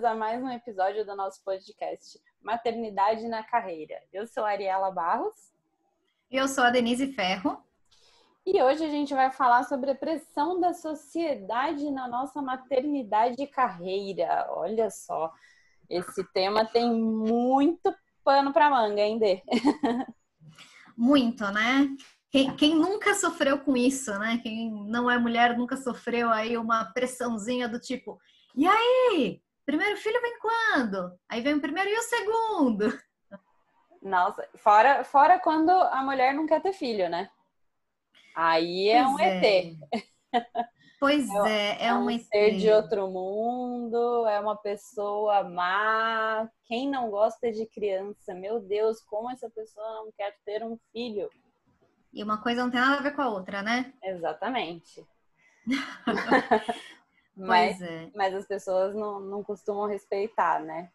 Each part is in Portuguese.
Bem-vindos a mais um episódio do nosso podcast Maternidade na Carreira. Eu sou a Ariela Barros. Eu sou a Denise Ferro. E hoje a gente vai falar sobre a pressão da sociedade na nossa maternidade e carreira. Olha só, esse tema tem muito pano para manga, hein, Dê? Muito, né? Quem, quem, nunca sofreu com isso, né? Quem não é mulher nunca sofreu aí uma pressãozinha do tipo, e aí? Primeiro filho vem quando? Aí vem o primeiro e o segundo. Nossa, fora, fora quando a mulher não quer ter filho, né? Aí é pois um é. ET. Pois é, é, é um, um ET. ser de outro mundo, é uma pessoa má. Quem não gosta de criança? Meu Deus, como essa pessoa não quer ter um filho? E uma coisa não tem nada a ver com a outra, né? Exatamente. mas, é. mas as pessoas não, não costumam respeitar, né?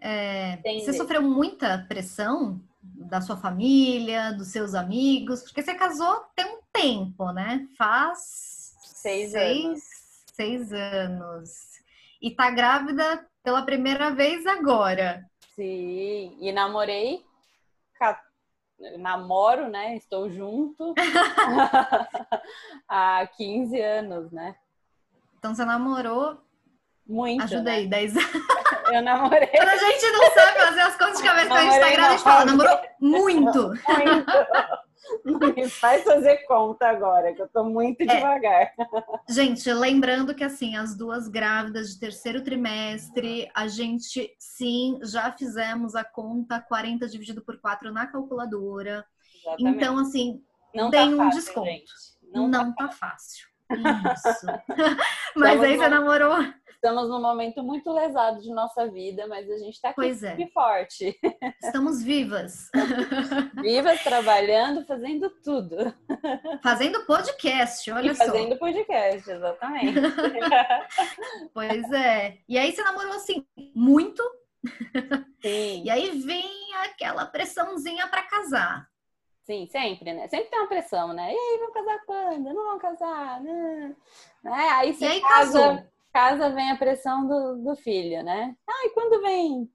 É, você sofreu muita pressão da sua família, dos seus amigos? Porque você casou tem um tempo, né? Faz seis, seis anos. Seis anos. E tá grávida pela primeira vez agora. Sim, e namorei namoro, né? Estou junto há 15 anos, né? Então você namorou. Muito. Ajuda né? aí, 10 anos. Eu namorei. Quando a gente não sabe fazer as contas de cabeça que a gente tá grávida, a gente fala, namorou muito. Muito. Me faz fazer conta agora, que eu tô muito é. devagar. Gente, lembrando que assim, as duas grávidas de terceiro trimestre, a gente sim já fizemos a conta 40 dividido por 4 na calculadora. Exatamente. Então, assim, não tem tá um fácil, desconto. Gente. Não, não tá, tá fácil. Isso. mas aí você namorou. Estamos num momento muito lesado de nossa vida, mas a gente está aqui pois é. forte. Estamos vivas. Vivas, trabalhando, fazendo tudo. Fazendo podcast, olha e só. Fazendo podcast, exatamente. pois é. E aí você namorou assim, muito. Sim. E aí vem aquela pressãozinha para casar. Sim, sempre, né? Sempre tem uma pressão, né? E aí, vão casar quando? Não vão casar? Né? Aí você aí, casa, casou. casa, vem a pressão do, do filho, né? Ai, quando vem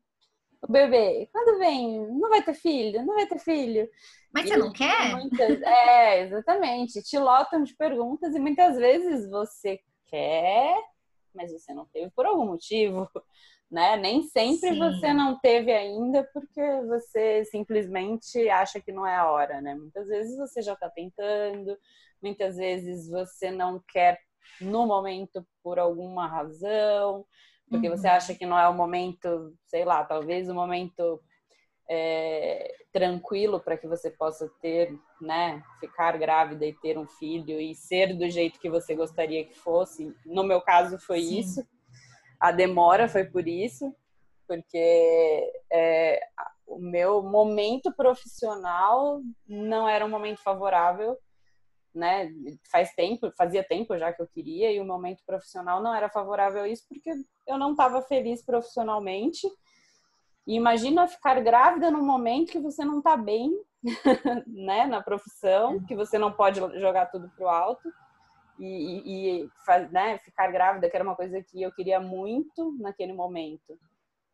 o bebê? Quando vem? Não vai ter filho? Não vai ter filho? Mas e você não quer? Muitas, é, exatamente. Te lotam de perguntas e muitas vezes você quer, mas você não teve por algum motivo né? Nem sempre Sim. você não teve ainda porque você simplesmente acha que não é a hora, né? Muitas vezes você já está tentando, muitas vezes você não quer no momento por alguma razão, porque uhum. você acha que não é o momento, sei lá, talvez o momento é, tranquilo para que você possa ter, né, ficar grávida e ter um filho e ser do jeito que você gostaria que fosse. No meu caso foi Sim. isso. A demora foi por isso, porque é, o meu momento profissional não era um momento favorável, né? Faz tempo, fazia tempo já que eu queria e o momento profissional não era favorável a isso porque eu não estava feliz profissionalmente. E imagina ficar grávida num momento que você não está bem, né, na profissão, que você não pode jogar tudo pro alto e, e, faz, né, ficar grávida, que era uma coisa que eu queria muito naquele momento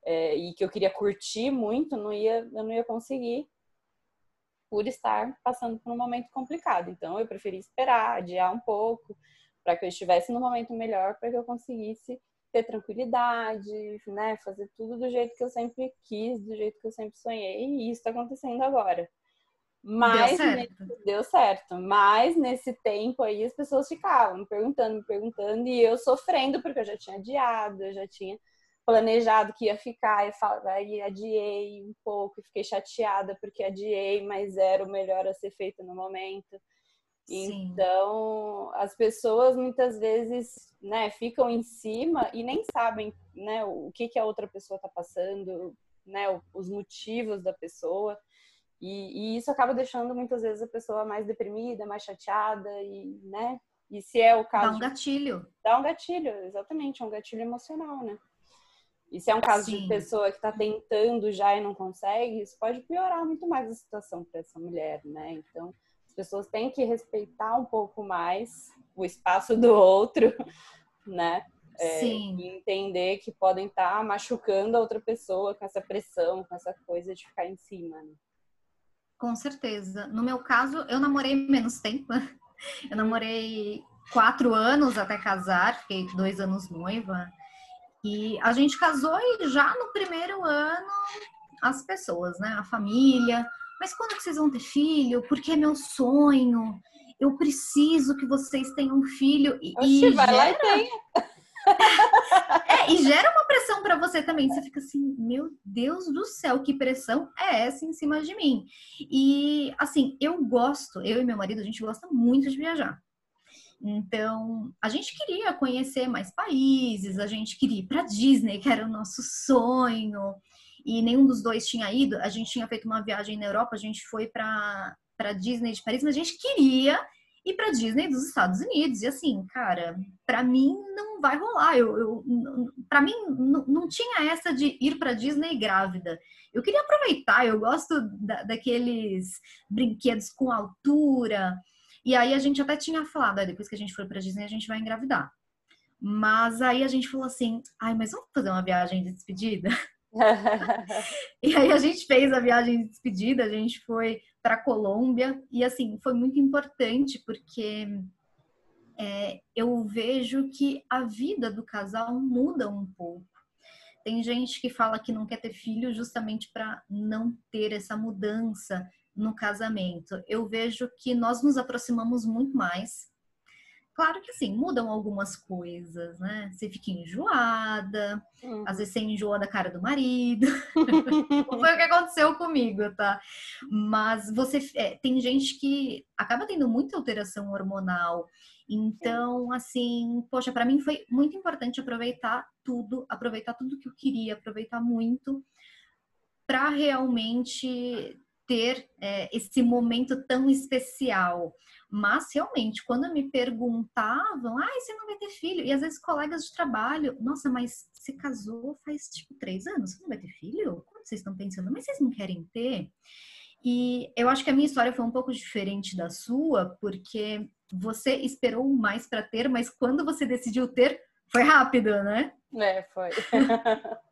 é, e que eu queria curtir muito, não ia, eu não ia conseguir por estar passando por um momento complicado. Então eu preferi esperar, adiar um pouco, para que eu estivesse no momento melhor, para que eu conseguisse ter tranquilidade, né, fazer tudo do jeito que eu sempre quis, do jeito que eu sempre sonhei, e isso está acontecendo agora. Mas deu certo. deu certo. Mas nesse tempo aí as pessoas ficavam me perguntando, me perguntando, e eu sofrendo, porque eu já tinha adiado, eu já tinha planejado que ia ficar, e adiei um pouco, e fiquei chateada porque adiei, mas era o melhor a ser feito no momento. Sim. Então, as pessoas muitas vezes, né, ficam em cima e nem sabem, né, o que que a outra pessoa está passando, né, os motivos da pessoa. E, e, isso acaba deixando muitas vezes a pessoa mais deprimida, mais chateada e, né? E se é o caso. Dá um gatilho. Dá um gatilho, exatamente, é um gatilho emocional, né? E se é um caso Sim. de pessoa que está tentando já e não consegue, isso pode piorar muito mais a situação para essa mulher, né? Então, as pessoas têm que respeitar um pouco mais o espaço do outro, né? É, e entender que podem estar tá machucando a outra pessoa com essa pressão, com essa coisa de ficar em cima. Né? Com certeza. No meu caso, eu namorei menos tempo. Eu namorei quatro anos até casar, fiquei dois anos noiva. E a gente casou e já no primeiro ano as pessoas, né? A família. Mas quando que vocês vão ter filho? Porque é meu sonho. Eu preciso que vocês tenham um filho. E, Oxi, e vai gera... lá e tem. É, e gera uma pressão para você também. Você fica assim, meu Deus do céu, que pressão é essa em cima de mim? E assim, eu gosto, eu e meu marido, a gente gosta muito de viajar. Então, a gente queria conhecer mais países, a gente queria ir para Disney, que era o nosso sonho, e nenhum dos dois tinha ido. A gente tinha feito uma viagem na Europa, a gente foi para Disney de Paris, mas a gente queria ir para Disney dos Estados Unidos. E assim, cara, para mim não vai rolar. Eu, eu para mim não tinha essa de ir para Disney grávida. Eu queria aproveitar. Eu gosto da, daqueles brinquedos com altura. E aí a gente até tinha falado, ah, depois que a gente for para Disney, a gente vai engravidar. Mas aí a gente falou assim, ai, mas vamos fazer uma viagem de despedida? e aí a gente fez a viagem de despedida, a gente foi para Colômbia e assim foi muito importante porque é, eu vejo que a vida do casal muda um pouco. Tem gente que fala que não quer ter filho justamente para não ter essa mudança no casamento. Eu vejo que nós nos aproximamos muito mais. Claro que assim, mudam algumas coisas, né? Você fica enjoada, uhum. às vezes você enjoa da cara do marido. Foi o que aconteceu comigo, tá? Mas você é, tem gente que acaba tendo muita alteração hormonal. Então, assim, poxa, para mim foi muito importante aproveitar tudo, aproveitar tudo que eu queria, aproveitar muito para realmente ter é, esse momento tão especial. Mas realmente, quando me perguntavam, ah, você não vai ter filho? E às vezes colegas de trabalho, nossa, mas você casou faz tipo três anos, você não vai ter filho? Como vocês estão pensando? Mas vocês não querem ter? E eu acho que a minha história foi um pouco diferente da sua, porque você esperou mais para ter, mas quando você decidiu ter, foi rápido, né? É, foi.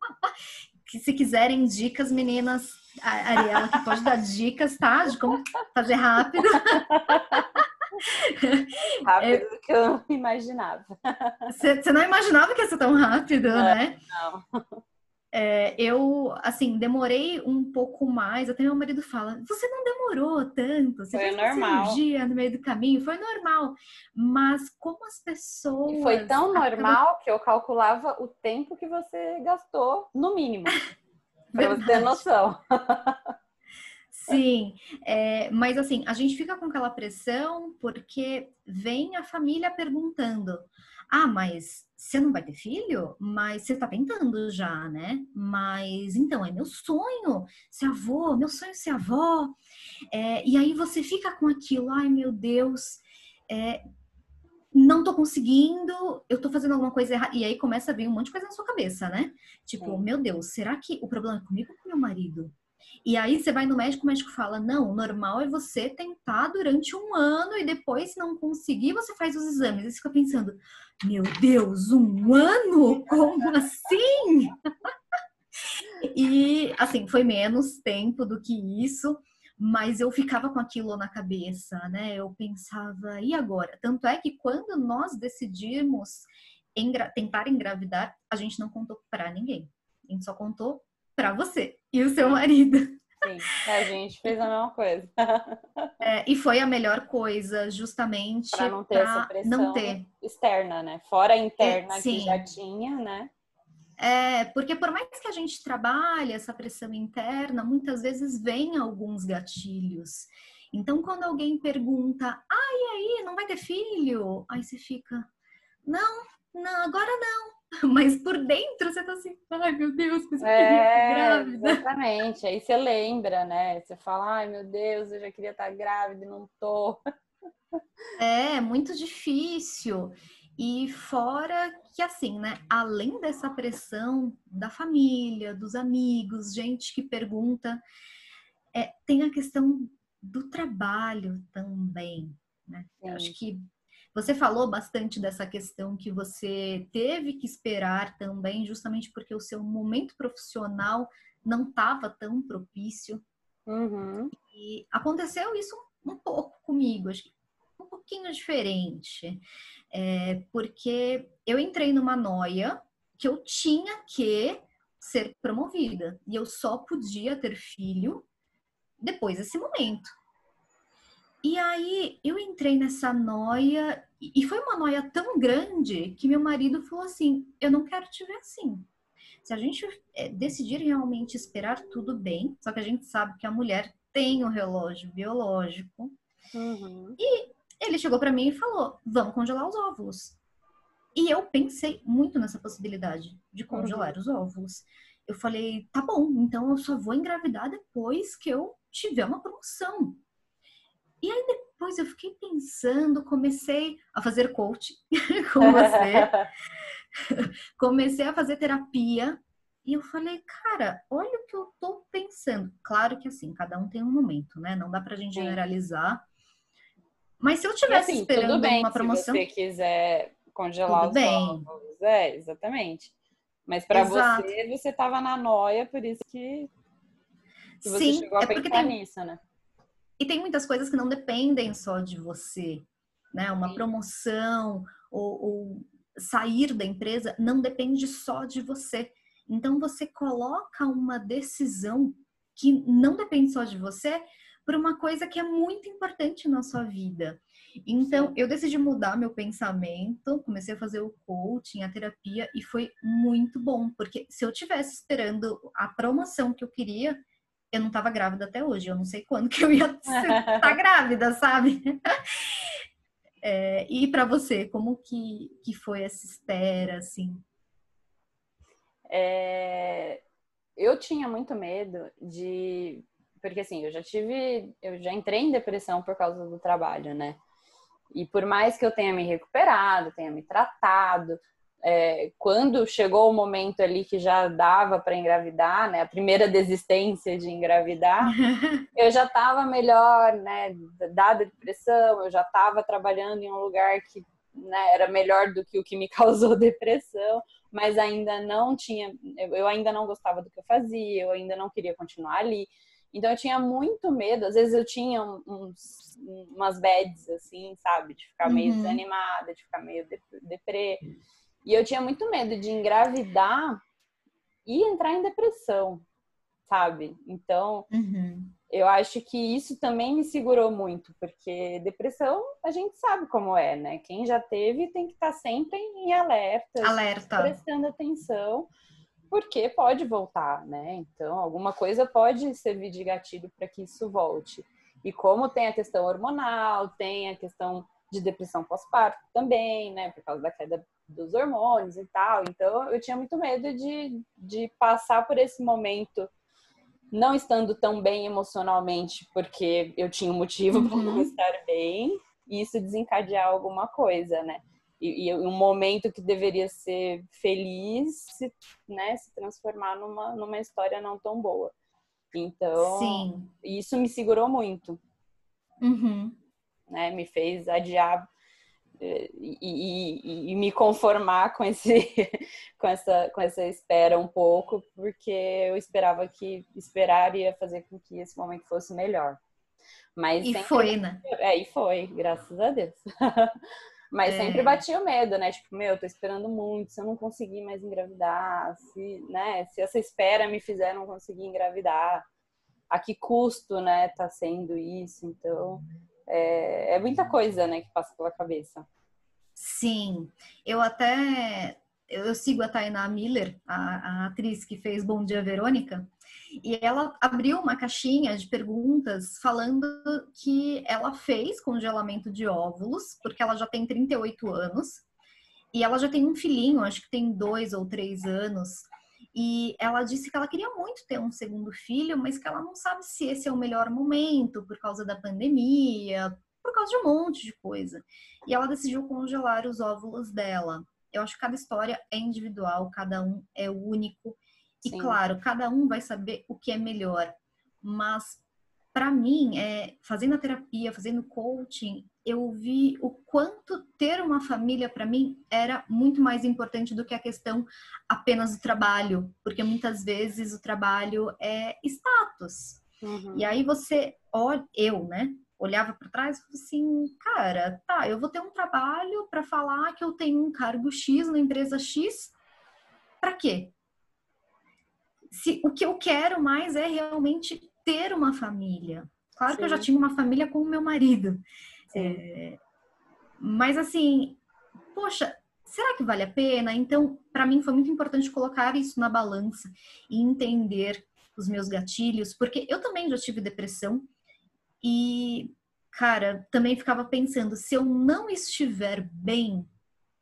se quiserem dicas, meninas, a Ariela que pode dar dicas, tá? De como fazer rápido. rápido é... que eu não imaginava. Você não imaginava que ia ser tão rápido, não, né? Não. É, eu, assim, demorei um pouco mais. Até meu marido fala: Você não demorou tanto, você foi fez normal. cirurgia no meio do caminho, foi normal. Mas como as pessoas. E foi tão normal que eu calculava o tempo que você gastou, no mínimo. Pra você ter noção. Sim, é, mas assim, a gente fica com aquela pressão porque vem a família perguntando: ah, mas você não vai ter filho? Mas você tá tentando já, né? Mas então, é meu sonho ser avô, meu sonho ser avó. É, e aí você fica com aquilo, ai meu Deus, é, não tô conseguindo, eu tô fazendo alguma coisa errada. E aí começa a vir um monte de coisa na sua cabeça, né? Tipo, meu Deus, será que o problema é comigo ou com meu marido? E aí você vai no médico, o médico fala: não, o normal é você tentar durante um ano e depois, se não conseguir, você faz os exames. E você fica pensando: meu Deus, um ano? Como assim? e assim, foi menos tempo do que isso mas eu ficava com aquilo na cabeça, né? Eu pensava, e agora? Tanto é que quando nós decidimos engra tentar engravidar, a gente não contou para ninguém. A gente só contou para você e o seu marido. Sim, a gente fez a mesma coisa. É, e foi a melhor coisa, justamente para não ter essa pressão não ter. externa, né? Fora a interna é, que já tinha, né? É, porque por mais que a gente trabalhe essa pressão interna, muitas vezes vem alguns gatilhos. Então, quando alguém pergunta, ah, e aí, não vai ter filho? Aí você fica, não, não, agora não. Mas por dentro você tá assim, ai meu Deus, mas eu é, queria estar grávida. Exatamente, aí você lembra, né? Você fala, ai meu Deus, eu já queria estar grávida e não tô. É, muito difícil. E fora que, assim, né, além dessa pressão da família, dos amigos, gente que pergunta, é, tem a questão do trabalho também, né? Acho que Você falou bastante dessa questão que você teve que esperar também, justamente porque o seu momento profissional não estava tão propício. Uhum. E aconteceu isso um pouco comigo, acho que um pouquinho diferente, é, porque eu entrei numa noia que eu tinha que ser promovida e eu só podia ter filho depois desse momento. E aí eu entrei nessa noia e foi uma noia tão grande que meu marido falou assim: "Eu não quero te ver assim. Se a gente é, decidir realmente esperar tudo bem, só que a gente sabe que a mulher tem um relógio biológico. Uhum. E ele chegou para mim e falou: "Vamos congelar os óvulos". E eu pensei muito nessa possibilidade de congelar uhum. os óvulos. Eu falei: "Tá bom, então eu só vou engravidar depois que eu tiver uma promoção". E aí depois eu fiquei pensando, comecei a fazer coach com você. comecei a fazer terapia e eu falei, cara, olha o que eu tô pensando. Claro que assim, cada um tem um momento, né? Não dá pra gente generalizar. Mas se eu tivesse assim, esperando bem, uma promoção. Se você quiser congelar tudo os bem. ovos, é, exatamente. Mas para você, você tava na noia, por isso que, que você Sim, chegou a é pensar tem... nisso, né? E tem muitas coisas que não dependem só de você, né? Uma promoção ou, ou sair da empresa não depende só de você. Então você coloca uma decisão que não depende só de você por uma coisa que é muito importante na sua vida. Então, eu decidi mudar meu pensamento, comecei a fazer o coaching, a terapia, e foi muito bom, porque se eu tivesse esperando a promoção que eu queria, eu não estava grávida até hoje. Eu não sei quando que eu ia estar tá grávida, sabe? É, e para você, como que, que foi essa espera, assim? É, eu tinha muito medo de... Porque, assim, eu já tive... Eu já entrei em depressão por causa do trabalho, né? E por mais que eu tenha me recuperado, tenha me tratado, é, quando chegou o momento ali que já dava para engravidar, né, a primeira desistência de engravidar, eu já estava melhor, né, dada depressão, eu já estava trabalhando em um lugar que né, era melhor do que o que me causou depressão, mas ainda não tinha, eu ainda não gostava do que eu fazia, eu ainda não queria continuar ali. Então eu tinha muito medo, às vezes eu tinha uns, umas bads, assim, sabe? De ficar meio uhum. desanimada, de ficar meio deprê. E eu tinha muito medo de engravidar e entrar em depressão, sabe? Então, uhum. eu acho que isso também me segurou muito, porque depressão a gente sabe como é, né? Quem já teve tem que estar sempre em alerta, alerta. prestando atenção, porque pode voltar, né? Então, alguma coisa pode servir de gatilho para que isso volte. E como tem a questão hormonal, tem a questão de depressão pós-parto também, né? Por causa da queda dos hormônios e tal. Então, eu tinha muito medo de, de passar por esse momento não estando tão bem emocionalmente, porque eu tinha um motivo uhum. para não estar bem, e isso desencadear alguma coisa, né? E, e, um momento que deveria ser feliz, se, né, se transformar numa, numa história não tão boa. Então, Sim. isso me segurou muito. Uhum. Né? Me fez adiar e, e, e, me conformar com esse com essa com essa espera um pouco porque eu esperava que esperar ia fazer com que esse momento fosse melhor. Mas e sempre, foi né? É e foi graças a Deus. Mas é. sempre batia o medo né? Tipo meu tô esperando muito se eu não conseguir mais engravidar se né se essa espera me fizer não conseguir engravidar a que custo né tá sendo isso? Então é, é muita coisa, né, que passa pela cabeça. Sim, eu até eu sigo a Tainá Miller, a, a, atriz que fez Bom Dia Verônica, e ela abriu uma caixinha de perguntas falando que ela fez congelamento de óvulos, porque ela já tem 38 anos, e ela já tem um filhinho, acho que tem dois ou três anos, e ela disse que ela queria muito ter um segundo filho, mas que ela não sabe se esse é o melhor momento por causa da pandemia, por causa de um monte de coisa. E ela decidiu congelar os óvulos dela. Eu acho que cada história é individual, cada um é único. E Sim. claro, cada um vai saber o que é melhor. Mas para mim, é, fazendo a terapia, fazendo coaching, eu vi o quanto ter uma família para mim era muito mais importante do que a questão apenas do trabalho, porque muitas vezes o trabalho é status. Uhum. E aí você, olha, eu, né, olhava para trás e falava assim, cara, tá, eu vou ter um trabalho para falar que eu tenho um cargo X na empresa X, para quê? Se o que eu quero mais é realmente ter uma família. Claro Sim. que eu já tinha uma família com o meu marido. É, mas assim, poxa, será que vale a pena? Então, para mim foi muito importante colocar isso na balança e entender os meus gatilhos, porque eu também já tive depressão e, cara, também ficava pensando, se eu não estiver bem,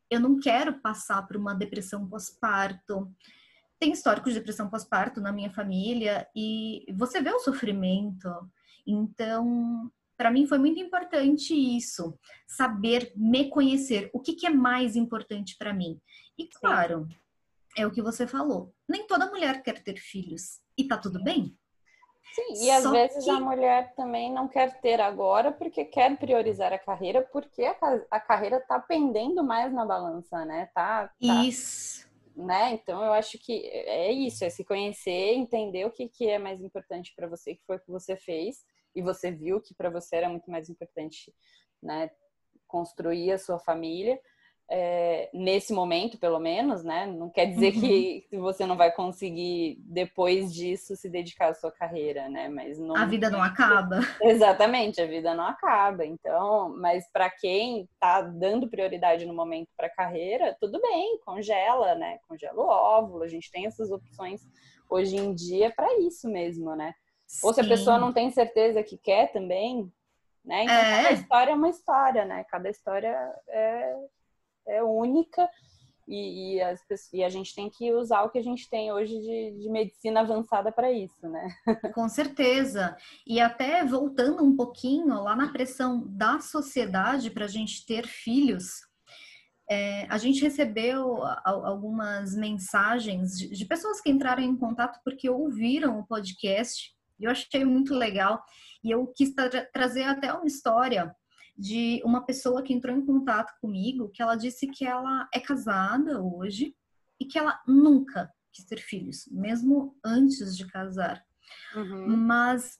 eu não quero passar por uma depressão pós-parto tem histórico de depressão pós-parto na minha família e você vê o sofrimento. Então, para mim foi muito importante isso, saber me conhecer, o que, que é mais importante para mim. E claro, Sim. é o que você falou, nem toda mulher quer ter filhos e tá tudo bem. Sim, e às Só vezes que... a mulher também não quer ter agora porque quer priorizar a carreira, porque a, a carreira tá pendendo mais na balança, né? Tá, tá, Isso né? Então eu acho que é isso, é se conhecer, entender o que, que é mais importante para você, que foi o que você fez e você viu que para você era muito mais importante, né? Construir a sua família é, nesse momento, pelo menos, né? Não quer dizer uhum. que você não vai conseguir depois disso se dedicar à sua carreira, né? Mas não, a vida não acaba. Exatamente, a vida não acaba. Então, mas para quem está dando prioridade no momento para a carreira, tudo bem, congela, né? Congela o óvulo. A gente tem essas opções hoje em dia para isso mesmo, né? Sim. Ou se a pessoa não tem certeza que quer também, né? Então, é. cada história é uma história, né? Cada história é é única e, e, as, e, a gente tem que usar o que a gente tem hoje de, de medicina avançada para isso, né? Com certeza. E até voltando um pouquinho lá na pressão da sociedade para a gente ter filhos, é, a gente recebeu algumas mensagens de, pessoas que entraram em contato porque ouviram o podcast. Eu achei muito legal. E eu quis tra trazer até uma história de uma pessoa que entrou em contato comigo, que ela disse que ela é casada hoje e que ela nunca quis ter filhos, mesmo antes de casar. Uhum. Mas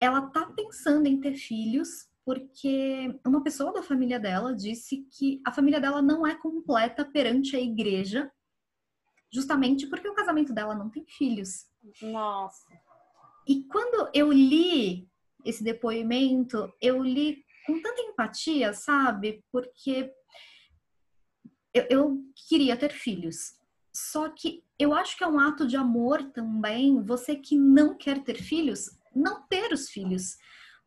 ela tá pensando em ter filhos porque uma pessoa da família dela disse que a família dela não é completa perante a igreja, justamente porque o casamento dela não tem filhos. Nossa. E quando eu li esse depoimento, eu li com tanta empatia, sabe? Porque eu, eu queria ter filhos. Só que eu acho que é um ato de amor também, você que não quer ter filhos, não ter os filhos.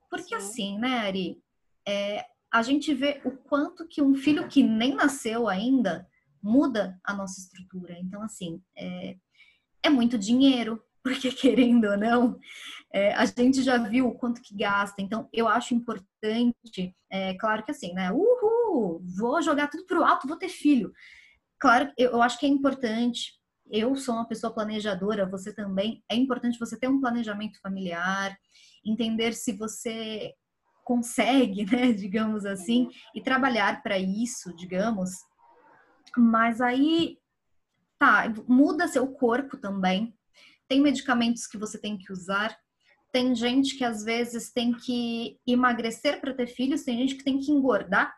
Porque Sim. assim, né, Ari? É, a gente vê o quanto que um filho que nem nasceu ainda muda a nossa estrutura. Então, assim, é, é muito dinheiro, porque querendo ou não, é, a gente já viu o quanto que gasta. Então, eu acho importante, é, claro que assim, né? Uhul, vou jogar tudo pro alto, vou ter filho. Claro, eu, eu acho que é importante. Eu sou uma pessoa planejadora, você também. É importante você ter um planejamento familiar, entender se você consegue, né, digamos assim, e trabalhar para isso, digamos. Mas aí, tá, muda seu corpo também, tem medicamentos que você tem que usar. Tem gente que às vezes tem que emagrecer para ter filhos, tem gente que tem que engordar.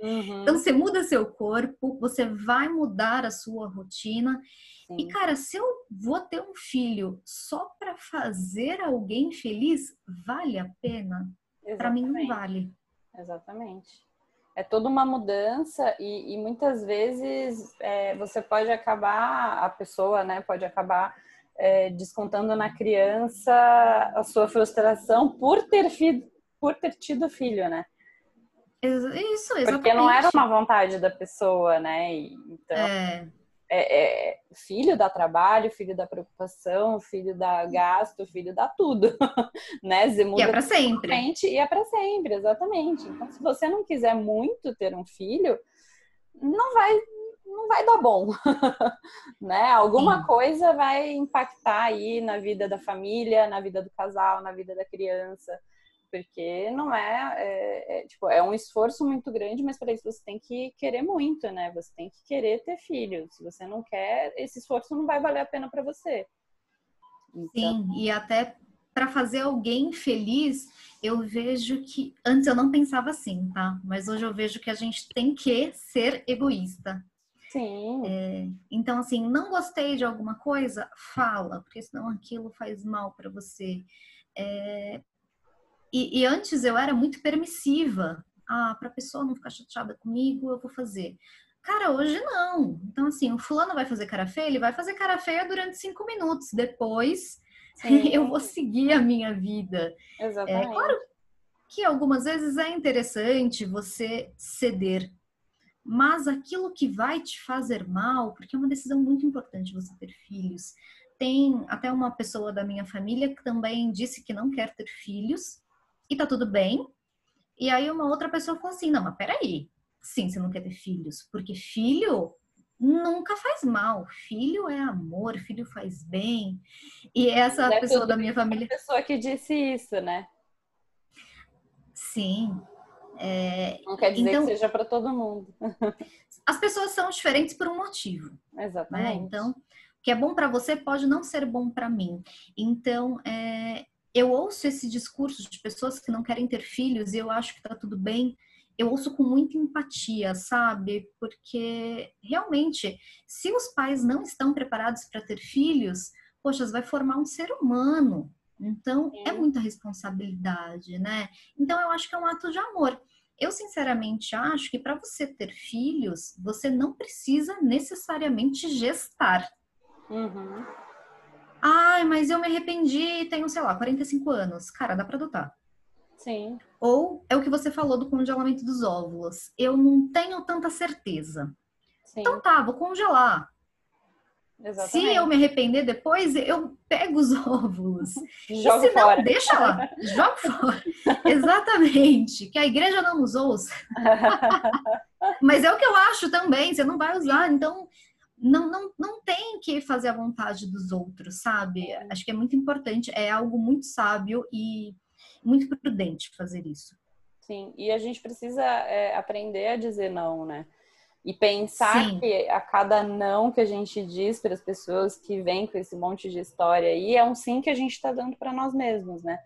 Uhum. então você muda seu corpo, você vai mudar a sua rotina. Sim. E cara, se eu vou ter um filho só para fazer alguém feliz, vale a pena? Para mim não vale. Exatamente. É toda uma mudança e, e muitas vezes é, você pode acabar, a pessoa, né, pode acabar é, descontando na criança a sua frustração por ter, fi, por ter tido filho, né? Isso, exatamente. Porque não era uma vontade da pessoa, né? Então, é. É, é, filho dá trabalho, filho dá preocupação, filho dá gasto, filho dá tudo, né? Você muda e é para sempre. E é para sempre, exatamente. Então, se você não quiser muito ter um filho, não vai não vai dar bom, né? Alguma Sim. coisa vai impactar aí na vida da família, na vida do casal, na vida da criança, porque não é, é, é tipo, é um esforço muito grande, mas para isso você tem que querer muito, né? Você tem que querer ter filhos. Se você não quer, esse esforço não vai valer a pena para você. Então... Sim, e até para fazer alguém feliz, eu vejo que antes eu não pensava assim, tá? Mas hoje eu vejo que a gente tem que ser egoísta. Sim. É, então, assim, não gostei de alguma coisa, fala, porque senão aquilo faz mal para você. É, e, e, antes eu era muito permissiva. Ah, para a pessoa não ficar chateada comigo, eu vou fazer. Cara, hoje não. Então, assim, o fulano vai fazer cara feia, ele vai fazer cara feia durante cinco minutos. Depois, eu vou seguir a minha vida. Exatamente. É, claro que algumas vezes é interessante você ceder, mas aquilo que vai te fazer mal, porque é uma decisão muito importante você ter filhos. Tem até uma pessoa da minha família que também disse que não quer ter filhos, e tá tudo bem. E aí uma outra pessoa falou assim: não, mas peraí, sim, você não quer ter filhos, porque filho nunca faz mal. Filho é amor, filho faz bem. E essa é pessoa da minha família. pessoa que disse isso, né? Sim. É... Não quer dizer então, que seja para todo mundo. as pessoas são diferentes por um motivo. Né? Exatamente. Né? Então, o que é bom para você pode não ser bom para mim. Então, é... eu ouço esse discurso de pessoas que não querem ter filhos e eu acho que tá tudo bem eu ouço com muita empatia, sabe? Porque realmente, se os pais não estão preparados para ter filhos, poxa, vai formar um ser humano. Então, é muita responsabilidade, né? Então, eu acho que é um ato de amor. Eu, sinceramente, acho que para você ter filhos, você não precisa necessariamente gestar. Uhum. Ai, mas eu me arrependi, tenho, sei lá, 45 anos. Cara, dá para adotar. Sim. Ou é o que você falou do congelamento dos óvulos. Eu não tenho tanta certeza. Sim. Então tá, vou congelar. Exatamente. Se eu me arrepender depois, eu pego os óvulos. Joga se fora. não, deixa lá. Joga fora. Exatamente. Que a igreja não nos ouça. Mas é o que eu acho também. Você não vai usar. Então, não, não, não tem que fazer a vontade dos outros, sabe? Acho que é muito importante. É algo muito sábio e muito prudente fazer isso. Sim, e a gente precisa é, aprender a dizer não, né? E pensar Sim. que a cada não que a gente diz para as pessoas que vêm com esse monte de história aí é um sim que a gente está dando para nós mesmos, né?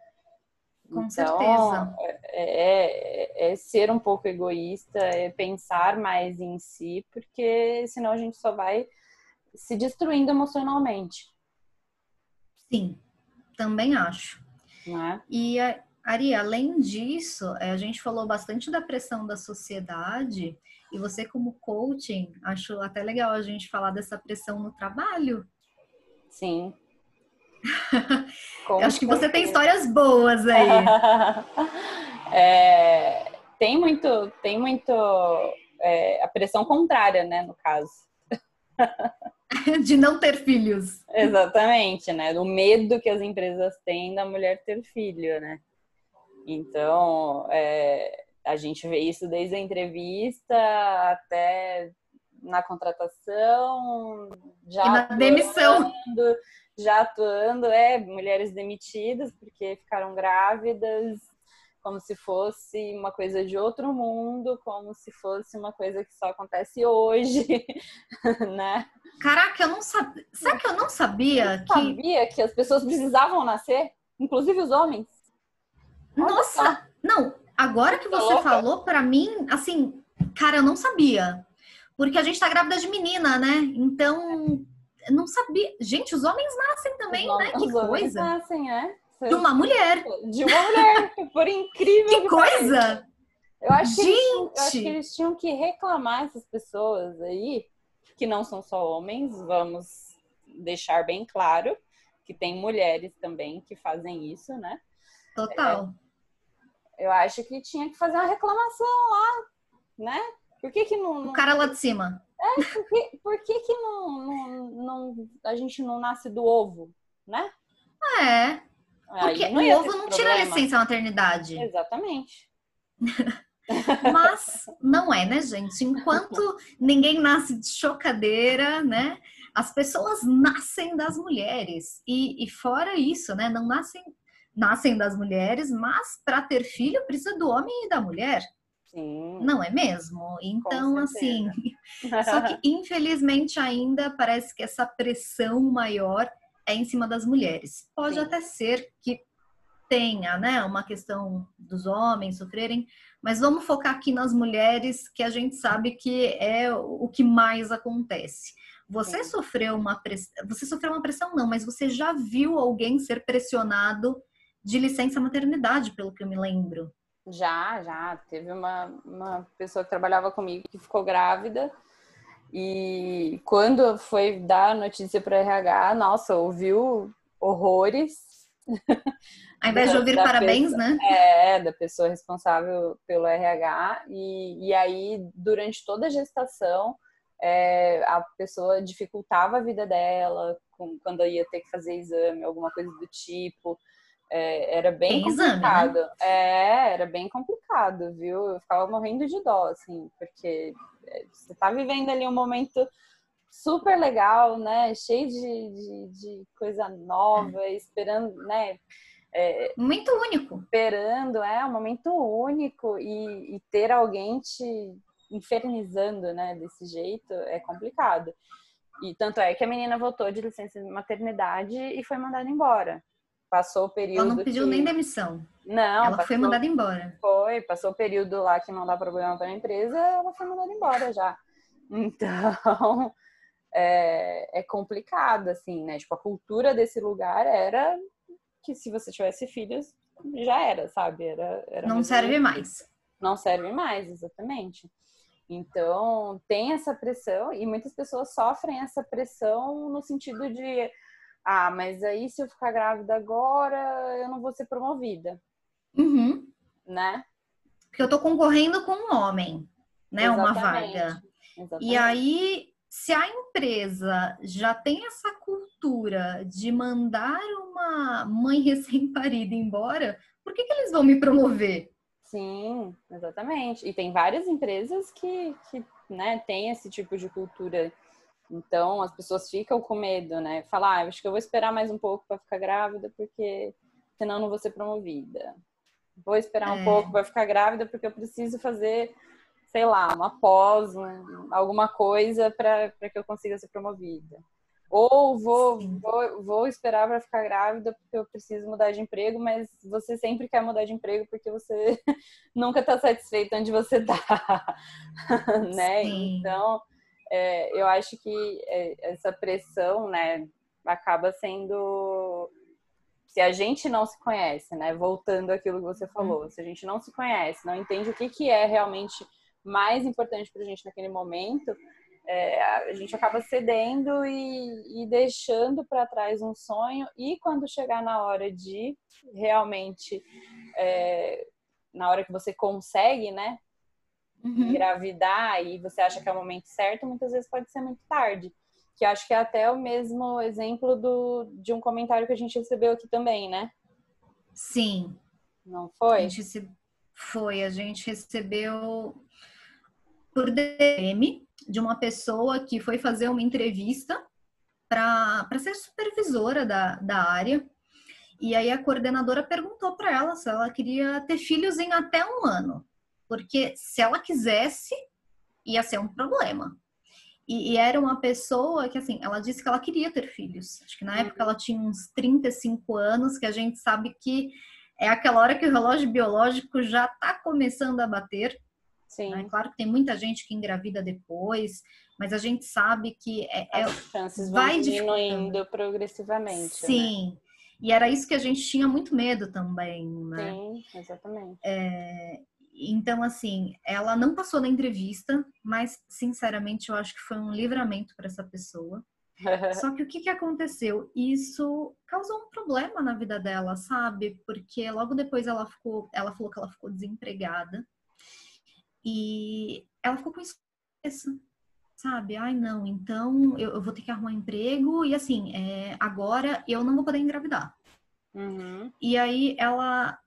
Com então, certeza. É, é, é, ser um pouco egoísta, é pensar mais em si, porque senão a gente só vai se destruindo emocionalmente. Sim, também acho. É? E, Ari, além disso, é, a gente falou bastante da pressão da sociedade, e você, como coaching, acho até legal a gente falar dessa pressão no trabalho. Sim. acho que você tem histórias boas aí. é, tem muito, tem muito é, a pressão contrária, né, no caso. de não ter filhos. Exatamente, né? O medo que as empresas têm da mulher ter filho, né? Então, é, a gente vê isso desde a entrevista até na contratação, já e na atuando, demissão. Já atuando, é, mulheres demitidas porque ficaram grávidas, como se fosse uma coisa de outro mundo, como se fosse uma coisa que só acontece hoje, né? Caraca, eu não sabia. Sabe que eu não sabia eu que. Sabia que as pessoas precisavam nascer, inclusive os homens. Nossa, não. Agora que você falou para mim, assim, cara, eu não sabia. Porque a gente tá grávida de menina, né? Então, eu não sabia. Gente, os homens nascem também, né? Que coisa. nascem, é. De uma mulher. De uma mulher. Por incrível que, que coisa! Eu acho, Gente. que eles, eu acho que eles tinham que reclamar essas pessoas aí que não são só homens, vamos deixar bem claro que tem mulheres também que fazem isso, né? Total. Eu acho que tinha que fazer uma reclamação lá, né? Por que que não... não... O cara lá de cima. É, por que, por que, que não, não, não, a gente não nasce do ovo, né? É. Porque o ovo não problema. tira licença maternidade. Exatamente. Mas não é, né, gente? Enquanto ninguém nasce de chocadeira, né? As pessoas nascem das mulheres. E, e fora isso, né? Não nascem, nascem das mulheres, mas para ter filho precisa do homem e da mulher. Sim. Não é mesmo? Então, assim. só que, infelizmente, ainda parece que essa pressão maior é em cima das mulheres. Pode Sim. até ser que tenha, né, uma questão dos homens sofrerem, mas vamos focar aqui nas mulheres, que a gente sabe que é o que mais acontece. Você Sim. sofreu uma pressão, você sofreu uma pressão não, mas você já viu alguém ser pressionado de licença maternidade, pelo que eu me lembro? Já, já. Teve uma, uma pessoa que trabalhava comigo que ficou grávida e quando foi dar a notícia para RH, nossa, ouviu horrores ao invés de ouvir parabéns, pessoa, né? É, da pessoa responsável pelo RH. E, e aí, durante toda a gestação, é, a pessoa dificultava a vida dela com, quando ia ter que fazer exame, alguma coisa do tipo. É, era bem Tem complicado. Exame, né? É, era bem complicado, viu? Eu ficava morrendo de dó, assim, porque é, você tá vivendo ali um momento super legal, né? Cheio de, de, de coisa nova, esperando, né? É, momento único. Esperando, é um momento único e, e, ter alguém te infernizando, né? Desse jeito é complicado. E tanto é que a menina voltou de licença de maternidade e foi mandada embora. Passou o período. Ela não pediu que... nem demissão. Não. Ela passou... foi mandada embora. Foi, passou o período lá que não dá problema para a empresa, ela foi mandada embora já. Então, é, é complicado, assim, né? Tipo, a cultura desse lugar era que se você tivesse filhos, já era, sabe? Era, era não serve mais. Não serve mais, exatamente. Então, tem essa pressão e muitas pessoas sofrem essa pressão no sentido de ah, mas aí se eu ficar grávida agora, eu não vou ser promovida. Uhum. Né? Porque eu tô concorrendo com um homem, né? Exatamente. Uma vaga. Exatamente. E aí se a empresa já tem essa cultura de mandar uma mãe recém-parida embora, por que, que eles vão me promover? Sim, exatamente. E tem várias empresas que, que né, têm esse tipo de cultura. Então, as pessoas ficam com medo, né? Falar, ah, acho que eu vou esperar mais um pouco para ficar grávida, porque senão não vou ser promovida. Vou esperar é. um pouco para ficar grávida, porque eu preciso fazer sei lá, uma pós, um, alguma coisa para que eu consiga ser promovida. Ou vou, vou, vou esperar para ficar grávida porque eu preciso mudar de emprego, mas você sempre quer mudar de emprego porque você nunca está satisfeito onde você está, né? Então, é, eu acho que é, essa pressão, né, acaba sendo se a gente não se conhece, né? Voltando àquilo que você falou, se a gente não se conhece, não entende o que, que é realmente mais importante para a gente naquele momento, é, a gente acaba cedendo e, e deixando para trás um sonho e quando chegar na hora de realmente é, na hora que você consegue, né, uhum. engravidar e você acha que é o momento certo, muitas vezes pode ser muito tarde. Que acho que é até o mesmo exemplo do, de um comentário que a gente recebeu aqui também, né? Sim. Não foi? A gente, foi, a gente recebeu por DM de uma pessoa que foi fazer uma entrevista para ser supervisora da, da área. E aí a coordenadora perguntou para ela se ela queria ter filhos em até um ano. Porque se ela quisesse, ia ser um problema. E, e, era uma pessoa que, assim, ela disse que ela queria ter filhos. Acho que na época ela tinha uns 35 anos, que a gente sabe que é aquela hora que o relógio biológico já está começando a bater. Sim. Né? Claro que tem muita gente que engravida depois, mas a gente sabe que é, é as chances vai diminuindo progressivamente. Né? Sim. Né? E era isso que a gente tinha muito medo também, né? Sim, exatamente. É, então, assim, ela não passou na entrevista, mas, sinceramente, eu acho que foi um livramento para essa pessoa. Só que o que, que aconteceu? Isso causou um problema na vida dela, sabe? Porque logo depois ela ficou, ela falou que ela ficou desempregada. E ela ficou com isso, sabe? Ai, não, então eu, eu vou ter que arrumar um emprego e assim, é, agora eu não vou poder engravidar. Uhum. E aí ela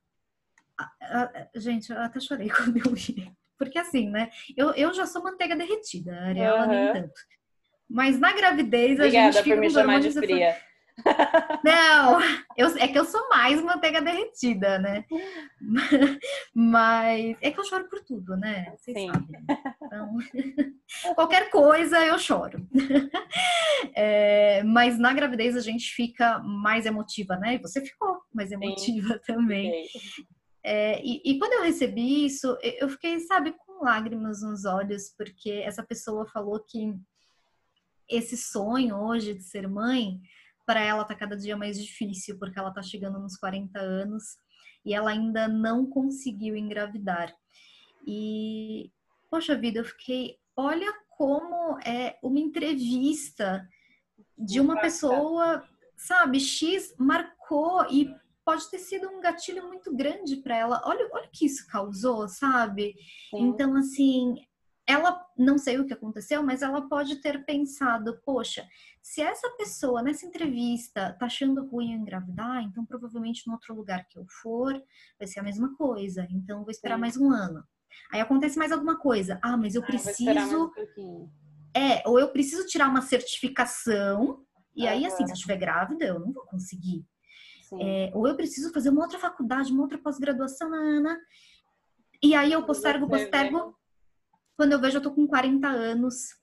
gente, eu até chorei quando eu vi. Porque assim, né? Eu, eu já sou manteiga derretida, a Ariela uhum. nem tanto. Mas na gravidez Obrigada a gente fica por me chamar de fria. Não, eu, é que eu sou mais manteiga derretida, né? Mas é que eu choro por tudo, né? Vocês Sim. sabem. Então, qualquer coisa eu choro. É, mas na gravidez a gente fica mais emotiva, né? E você ficou mais emotiva Sim. também. É, e, e, quando eu recebi isso, eu fiquei, sabe, com lágrimas nos olhos, porque essa pessoa falou que esse sonho hoje de ser mãe para ela tá cada dia mais difícil, porque ela tá chegando nos 40 anos e ela ainda não conseguiu engravidar. E, poxa vida, eu fiquei, olha como é uma entrevista de uma pessoa, sabe, X marcou e pode ter sido um gatilho muito grande para ela. Olha, olha o que isso causou, sabe? Sim. Então, assim, ela não sei o que aconteceu, mas ela pode ter pensado, poxa, se essa pessoa nessa entrevista tá achando ruim eu engravidar, então provavelmente no outro lugar que eu for vai ser a mesma coisa. Então vou esperar Sim. mais um ano. Aí acontece mais alguma coisa. Ah, mas eu ah, preciso. Um é, ou eu preciso tirar uma certificação. E aí, assim, se eu estiver grávida, eu não vou conseguir. É, ou eu preciso fazer uma outra faculdade, uma outra pós-graduação, Ana. E aí eu postergo, postergo quando eu vejo, eu tô com 40 anos.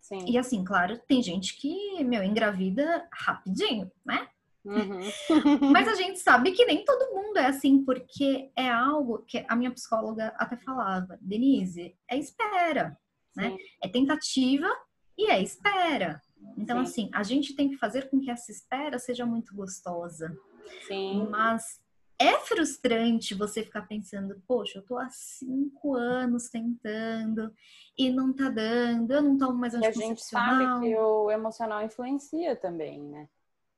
Sim. E assim, claro, tem gente que, meu, engravida rapidinho, né? Uhum. Mas a gente sabe que nem todo mundo é assim, porque é algo que a minha psicóloga até falava, Denise, é espera, né? Sim. né? É tentativa e é espera. Então, Sim. assim, a gente tem que fazer com que essa espera seja muito gostosa. Sim. Mas é frustrante você ficar pensando, poxa, eu tô há cinco anos tentando e não tá dando, eu não tomo mais anticoncepcional. E a gente sabe que o emocional influencia também, né?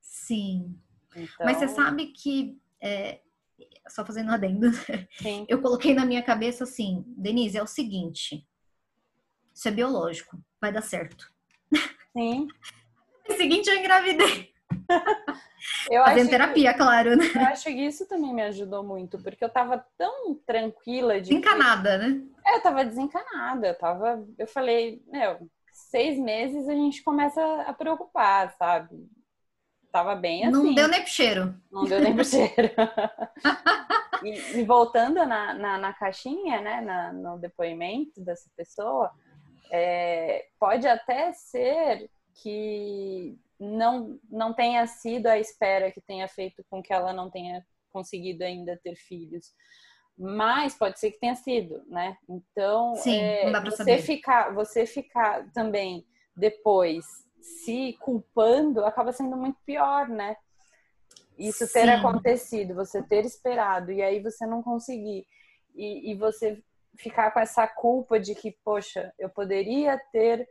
Sim. Então... Mas você sabe que, é, só fazendo adendo, Sim. eu coloquei na minha cabeça assim, Denise, é o seguinte, isso é biológico, vai dar certo. Sim. No seguinte, eu engravidei. Eu Fazendo terapia, que, claro, né? Eu acho que isso também me ajudou muito, porque eu tava tão tranquila de. Desencanada, que... né? É, eu tava desencanada. Eu tava. Eu falei, meu, seis meses a gente começa a preocupar, sabe? Tava bem assim. Não deu nem pro cheiro. Não deu nem pro cheiro. e, e, voltando na, na, na caixinha, né, na, no depoimento dessa pessoa, é, pode até ser que não, não tenha sido a espera que tenha feito com que ela não tenha conseguido ainda ter filhos. Mas pode ser que tenha sido, né? Então, Sim, é, você saber. ficar, você ficar também depois se culpando acaba sendo muito pior, né? Isso ter Sim. acontecido, você ter esperado e aí você não conseguir e, e você ficar com essa culpa de que, poxa, eu poderia ter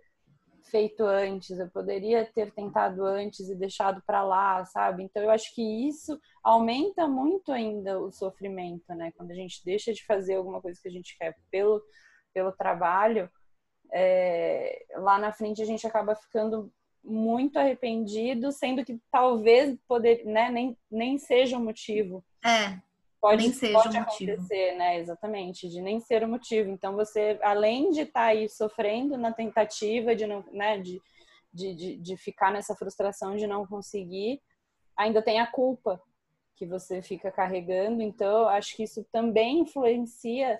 feito antes, eu poderia ter tentado antes e deixado para lá, sabe? Então eu acho que isso aumenta muito ainda o sofrimento, né? Quando a gente deixa de fazer alguma coisa que a gente quer pelo, pelo trabalho, é, lá na frente a gente acaba ficando muito arrependido, sendo que talvez poder, né, nem, nem seja o motivo. É pode, nem seja pode acontecer, motivo. né? Exatamente, de nem ser o motivo. Então você, além de estar tá aí sofrendo na tentativa de não, né, de, de, de, de ficar nessa frustração de não conseguir, ainda tem a culpa que você fica carregando. Então, acho que isso também influencia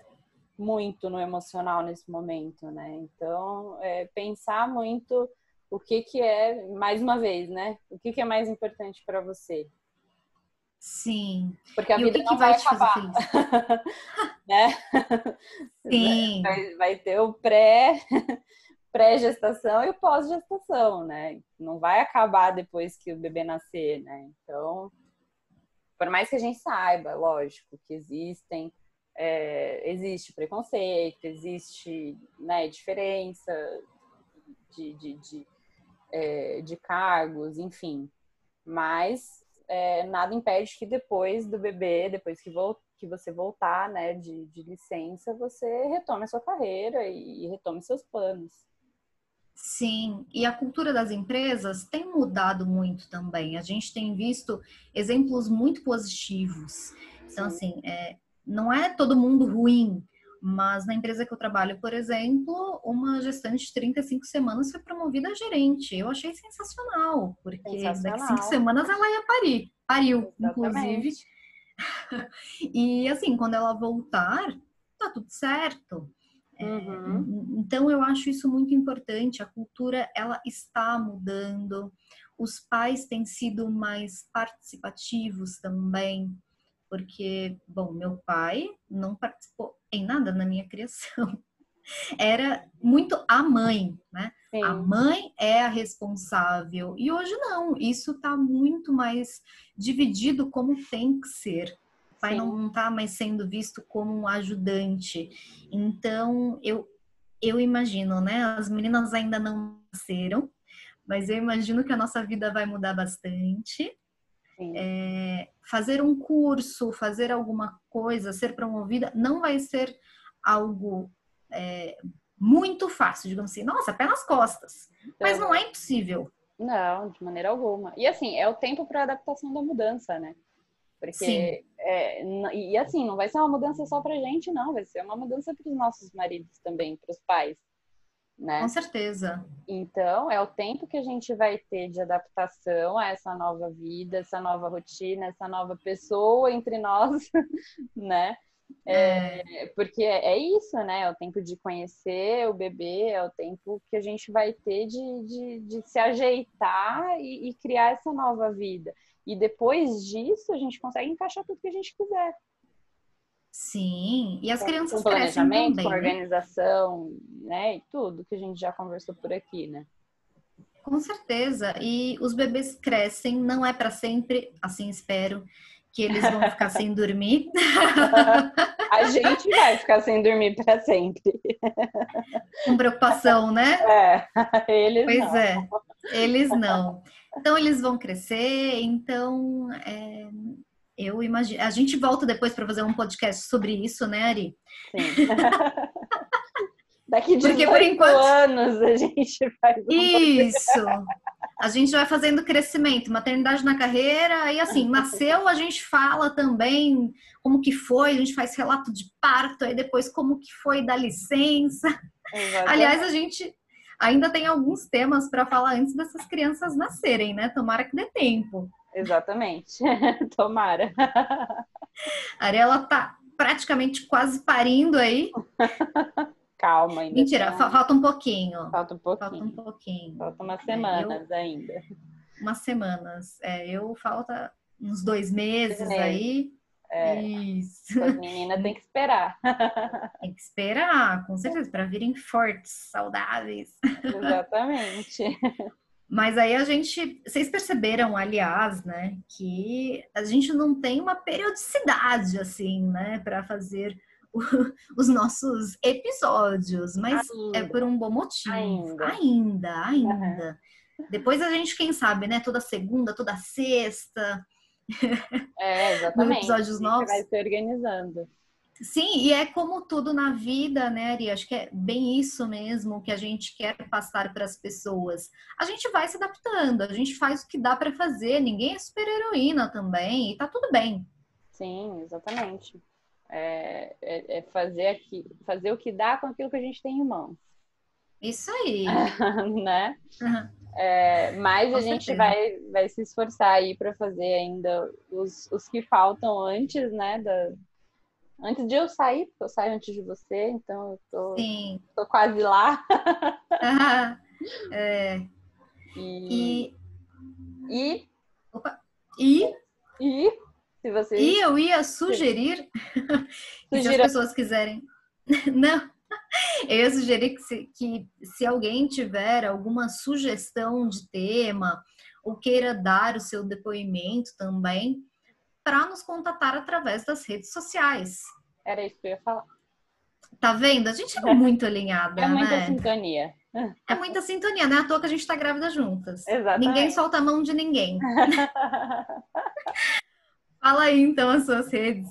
muito no emocional nesse momento, né? Então, é, pensar muito o que que é, mais uma vez, né? O que que é mais importante para você? Sim. Porque a e vida que, que vai, vai te acabar. né? Sim. Vai, vai ter o pré pré-gestação e o pós-gestação, né? Não vai acabar depois que o bebê nascer, né? Então, por mais que a gente saiba, lógico, que existem, é, existe preconceito, existe né, diferença de, de, de, é, de cargos, enfim. Mas é, nada impede que depois do bebê, depois que, vo que você voltar né, de, de licença, você retome a sua carreira e, retome seus planos. Sim, e a cultura das empresas tem mudado muito também. A gente tem visto exemplos muito positivos. Então, Sim. assim, é, não é todo mundo ruim, mas na empresa que eu trabalho, por exemplo, uma gestante de 35 semanas foi promovida a gerente. Eu achei sensacional, porque sensacional. daqui cinco semanas ela ia parir. Pariu, Exatamente. inclusive. e assim, quando ela voltar, tá tudo certo. É, uhum. Então eu acho isso muito importante. A cultura ela está mudando. Os pais têm sido mais participativos também, porque bom, meu pai não participou em nada na minha criação. Era muito a mãe, né? Sim. A mãe é a responsável. E hoje não, isso está muito mais dividido como tem que ser pai Sim. não está mais sendo visto como um ajudante. Então, eu, eu imagino, né? As meninas ainda não nasceram, mas eu imagino que a nossa vida vai mudar bastante. É, fazer um curso, fazer alguma coisa, ser promovida, não vai ser algo é, muito fácil, digamos assim. Nossa, pé nas costas. Mas não é impossível. Não, de maneira alguma. E assim, é o tempo para adaptação da mudança, né? Porque, é, e assim, não vai ser uma mudança só pra gente, não, vai ser uma mudança para os nossos maridos também, para os pais, né? Com certeza. Então, é o tempo que a gente vai ter de adaptação a essa nova vida, essa nova rotina, essa nova pessoa entre nós, né? É, é. Porque é isso, né? É o tempo de conhecer o bebê, é o tempo que a gente vai ter de, de, de se ajeitar e, e criar essa nova vida. E depois disso, a gente consegue encaixar tudo que a gente quiser. Sim, e as com, crianças com planejamento, também, com né? organização, né? E tudo que a gente já conversou por aqui, né? Com certeza. E os bebês crescem, não é para sempre, assim espero, que eles vão ficar sem dormir. A gente vai ficar sem dormir para sempre. Com preocupação, né? É, eles pois não. Pois é, eles não. Então eles vão crescer, então é, eu imagino. A gente volta depois para fazer um podcast sobre isso, né, Ari? Sim. Daqui de Porque, por enquanto... anos a gente vai. Isso. A gente vai fazendo crescimento, maternidade na carreira, e assim, nasceu, a gente fala também como que foi, a gente faz relato de parto, aí depois como que foi da licença. Exatamente. Aliás, a gente ainda tem alguns temas para falar antes dessas crianças nascerem, né? Tomara que dê tempo. Exatamente. Tomara. A Ariela tá praticamente quase parindo aí. Calma ainda. Mentira, tá... falta um pouquinho. Falta um pouquinho. Falta um pouquinho. Falta umas semanas é, eu... ainda. Umas semanas. É, eu falta uns dois meses aí. É, Isso. As meninas têm que esperar. Tem que esperar, com certeza, para virem fortes, saudáveis. Exatamente. Mas aí a gente, vocês perceberam, aliás, né, que a gente não tem uma periodicidade assim, né, para fazer o, os nossos episódios, mas ainda. é por um bom motivo. Ainda, ainda. ainda. Uhum. Depois a gente, quem sabe, né, toda segunda, toda sexta, é, exatamente. episódios novos. vai se organizando. Sim, e é como tudo na vida, né, Ari? Acho que é bem isso mesmo que a gente quer passar para as pessoas. A gente vai se adaptando, a gente faz o que dá para fazer, ninguém é super heroína também, e tá tudo bem. Sim, exatamente. É, é, é fazer, aqui, fazer o que dá com aquilo que a gente tem em mãos. Isso aí. né? Uhum. É, mas Com a gente vai, vai se esforçar aí para fazer ainda os, os que faltam antes, né? Da, antes de eu sair, porque eu saio antes de você, então eu tô, Sim. tô quase lá. Ah, é. E. E. Opa. E. E. Se você. E eu ia sugerir. se as pessoas quiserem. Não. Eu ia sugerir que se, que se alguém tiver alguma sugestão de tema ou queira dar o seu depoimento também, para nos contatar através das redes sociais. Era isso que eu ia falar. Tá vendo? A gente é muito alinhada, é muita né? sintonia. É muita sintonia, não é à toa que a gente tá grávida juntas. Exatamente. Ninguém solta a mão de ninguém. Fala aí então as suas redes.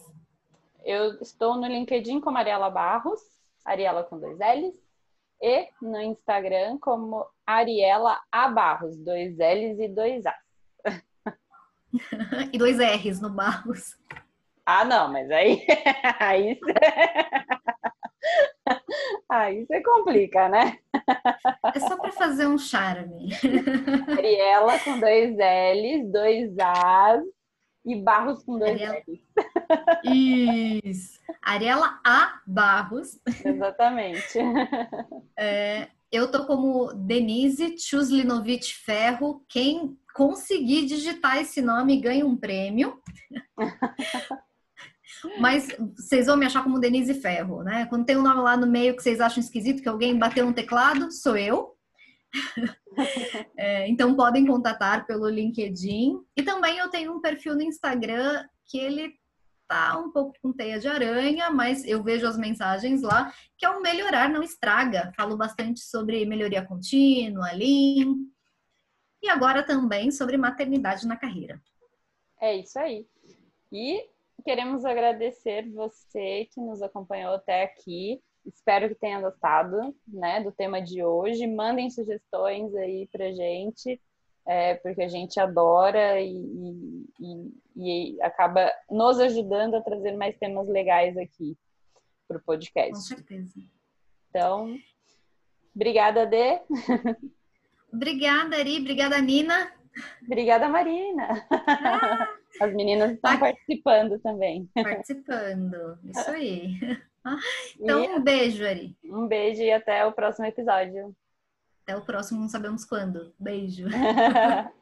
Eu estou no LinkedIn com Mariela Barros. Ariela com dois L's, e no Instagram como Ariela A Barros, dois L's e dois A's. E dois R's no Barros. Ah, não, mas aí. aí Aí você complica, né? É só para fazer um charme. Ariela com dois L's, dois A's e Barros com dois Ariela... L's. Isso. Ariela A. Barros. Exatamente. É, eu tô como Denise Chuslinovich Ferro. Quem conseguir digitar esse nome ganha um prêmio. Mas vocês vão me achar como Denise Ferro, né? Quando tem um nome lá no meio que vocês acham esquisito, que alguém bateu no teclado, sou eu. é, então podem contatar pelo LinkedIn. E também eu tenho um perfil no Instagram que ele tá um pouco com teia de aranha, mas eu vejo as mensagens lá, que é o Melhorar Não Estraga. Falo bastante sobre melhoria contínua, Lean. E agora também sobre maternidade na carreira. É isso aí. E queremos agradecer você que nos acompanhou até aqui. Espero que tenha gostado né, do tema de hoje. Mandem sugestões aí pra gente, é, porque a gente adora e, e, e, acaba nos ajudando a trazer mais temas legais aqui para o podcast. Com certeza. Então, obrigada, Dê. Obrigada, Ari. Obrigada, Nina. Obrigada, Marina. Ah. As meninas estão participando também. Participando, isso aí. Então, e um beijo, Ari. Um beijo e até o próximo episódio. Até o próximo, não sabemos quando. Beijo.